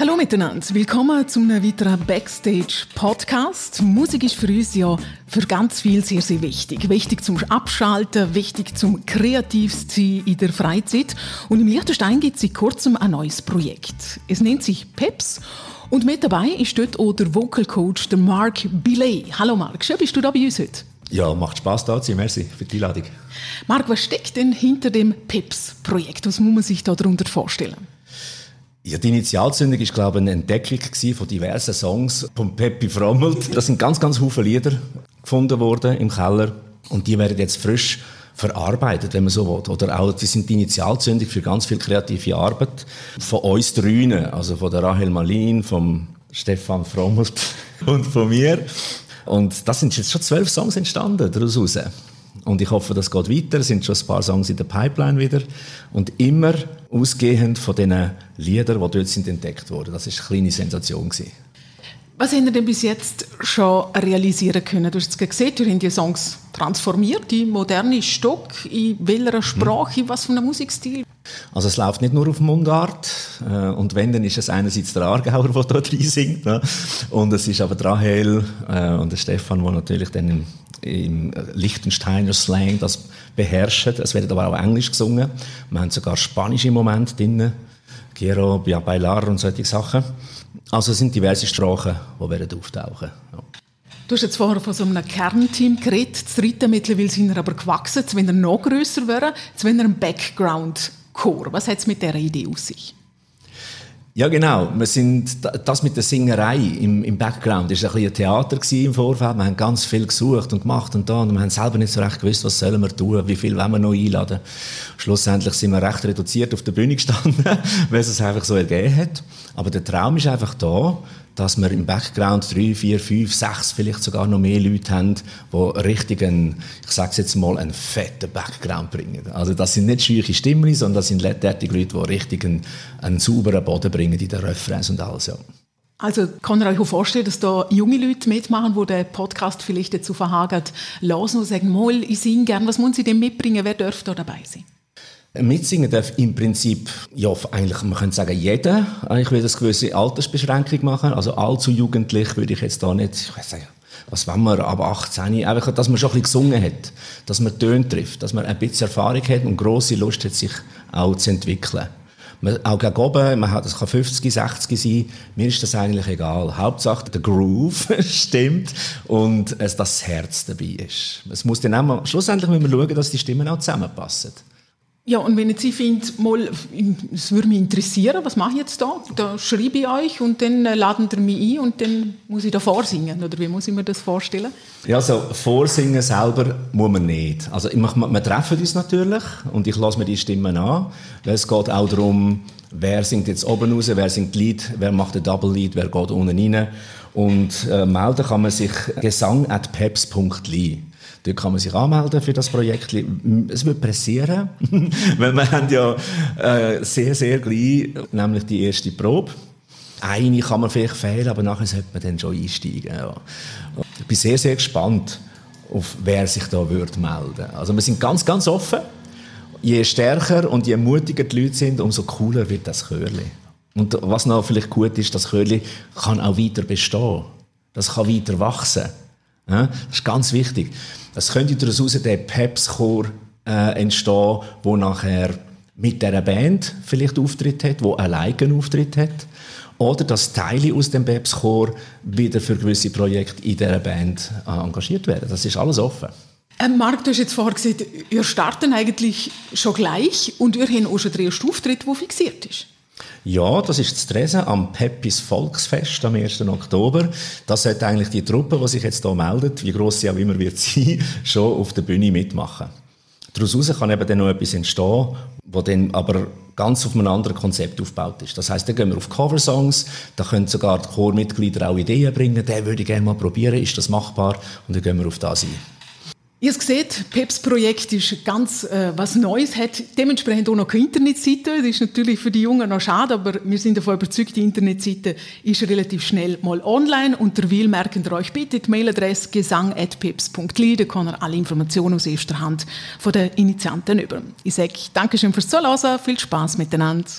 Hallo miteinander, willkommen zu einem weiteren Backstage-Podcast. Musik ist für uns ja für ganz viel sehr, sehr wichtig. Wichtig zum Abschalten, wichtig zum kreativ sein in der Freizeit. Und im Liechtenstein gibt es seit kurzem ein neues Projekt. Es nennt sich PEPS und mit dabei ist dort auch der Vocal Coach, der Mark Billet. Hallo Mark, schön bist du da bei uns heute. Ja, macht Spaß da zu sein. Merci für die Einladung. Mark, was steckt denn hinter dem PEPS-Projekt? Was muss man sich da darunter vorstellen? Ja, die Initialzündung ist, glaube ich, eine Entdeckung von diversen Songs von Peppi Frommelt. Da sind ganz, ganz viele Lieder gefunden worden im Keller und die werden jetzt frisch verarbeitet, wenn man so will. Oder auch, die sind die Initialzündung für ganz viel kreative Arbeit von uns dreien, also von der Rahel Malin, vom Stefan Frommelt und von mir. Und das sind jetzt schon zwölf Songs entstanden daraus. Und ich hoffe, das geht weiter. Es sind schon ein paar Songs in der Pipeline wieder. Und immer ausgehend von den Liedern, die dort sind entdeckt wurden. Das war eine kleine Sensation. Gewesen. Was haben Sie denn bis jetzt schon realisieren können? Du hast es gesehen, du hast die Songs transformiert, die moderne Stock, in welcher Sprache, mhm. was für einem Musikstil? Also es läuft nicht nur auf Mundart äh, und wenn, dann ist es einerseits der Aargauer, der dort singt ne? und es ist aber Rahel äh, und der Stefan, der natürlich dann im, im Liechtensteiner Slang das beherrschen. Es wird aber auch Englisch gesungen. Wir haben sogar Spanisch im Moment drin. Quiero bailar und solche Sachen. Also es sind diverse Sprachen, die werden auftauchen. Ja. Du hast jetzt vorher von so einem Kernteam geredet. Das dritte mittlerweile sind er aber gewachsen. Jetzt, wenn er noch grösser wäre, jetzt, wenn er einen Background-Chor. Was hat es mit dieser Idee aus sich? Ja, genau. Wir sind, das mit der Singerei im, im Background ist ein, ein Theater im Vorfeld. Wir haben ganz viel gesucht und gemacht und da und wir haben selber nicht so recht gewusst, was sollen wir tun, wie viel wollen wir noch einladen. Schlussendlich sind wir recht reduziert auf der Bühne gestanden, weil es einfach so ergeben hat. Aber der Traum ist einfach da, dass wir im Background drei, vier, fünf, sechs, vielleicht sogar noch mehr Leute haben, die richtig einen, ich sage jetzt mal, einen fetten Background bringen. Also das sind nicht scheuche Stimmen, sondern das sind letztendlich Leute, die richtig einen, einen sauberen Boden bringen in den Refrains und alles, ja. Also kann ihr euch auch vorstellen, dass da junge Leute mitmachen, die den Podcast vielleicht dazu verhagert lassen und sagen, mal, ich singe gern, was muss ich denn mitbringen, wer darf da dabei sein? Mitsingen darf im Prinzip, ja, eigentlich, man könnte sagen, jeder. Ich will eine gewisse Altersbeschränkung machen. Also allzu jugendlich würde ich jetzt da nicht, ich weiß nicht, was wollen wir, ab 18, einfach, dass man schon ein bisschen gesungen hat, dass man Töne trifft, dass man ein bisschen Erfahrung hat und grosse Lust hat, sich auch zu entwickeln. Man, auch gegen oben, man hat, das kann 50, 60 sein, mir ist das eigentlich egal. Hauptsache der Groove stimmt und es, das Herz dabei ist. Es muss dann auch, schlussendlich müssen wir schauen, dass die Stimmen auch zusammenpassen. Ja, und wenn jetzt ich finde, mal, es würde mich interessieren, was mache ich jetzt da? Da schreibe ich euch und dann äh, laden ihr mich ein und dann muss ich da vorsingen, oder wie muss ich mir das vorstellen? Ja, also vorsingen selber muss man nicht. Also ich wir treffen uns natürlich und ich lasse mir die Stimmen an, es geht auch darum, wer singt jetzt oben raus, wer singt Lied, wer macht ein Double Lied, wer geht unten rein. Und äh, melden kann man sich gesang.peps.li. Dort kann man sich anmelden für das Projekt. Es wird pressieren, weil wir haben ja äh, sehr, sehr gleich, nämlich die erste Probe. Eine kann man vielleicht fehlen, aber nachher sollte man dann schon einsteigen. Ja. Ich bin sehr, sehr gespannt, auf wer sich da wird melden. Also wir sind ganz, ganz offen. Je stärker und je mutiger die Leute sind, umso cooler wird das Chörli. Und was noch vielleicht gut ist, das Chörli kann auch weiter bestehen. Das kann weiter wachsen. Ja, das ist ganz wichtig. Es könnte daraus der Peps-Chor äh, entstehen, wo nachher mit dieser Band vielleicht Auftritt hat, wo alleine Auftritt hat. Oder dass Teile aus dem Peps-Chor wieder für gewisse Projekte in dieser Band äh, engagiert werden. Das ist alles offen. Ähm, Marc, du hast jetzt vorher gesagt, ihr starten eigentlich schon gleich und ihr habt auch schon den ersten Auftritt, der fixiert ist. Ja, das ist das Tresen am Peppis Volksfest am 1. Oktober. Das sollte eigentlich die Truppe, die sich jetzt hier meldet, wie gross sie auch immer wird sein, schon auf der Bühne mitmachen. Daraus kann eben dann noch etwas entstehen, wo dann aber ganz auf einem anderen Konzept aufgebaut ist. Das heißt, dann gehen wir auf Coversongs, da können sogar die Chormitglieder auch Ideen bringen, den würde ich gerne mal probieren, ist das machbar? Und dann gehen wir auf das ein. Ihr seht, PEPS-Projekt ist ganz äh, was Neues, hat dementsprechend auch noch keine Internetseite. Das ist natürlich für die Jungen noch schade, aber wir sind davon überzeugt, die Internetseite ist relativ schnell mal online. Und der Will ihr euch bitte die Mailadresse gesang.peps.li, da kann ihr alle Informationen aus erster Hand von den Initianten über. Ich sage Dankeschön fürs Zuhören, viel Spaß miteinander.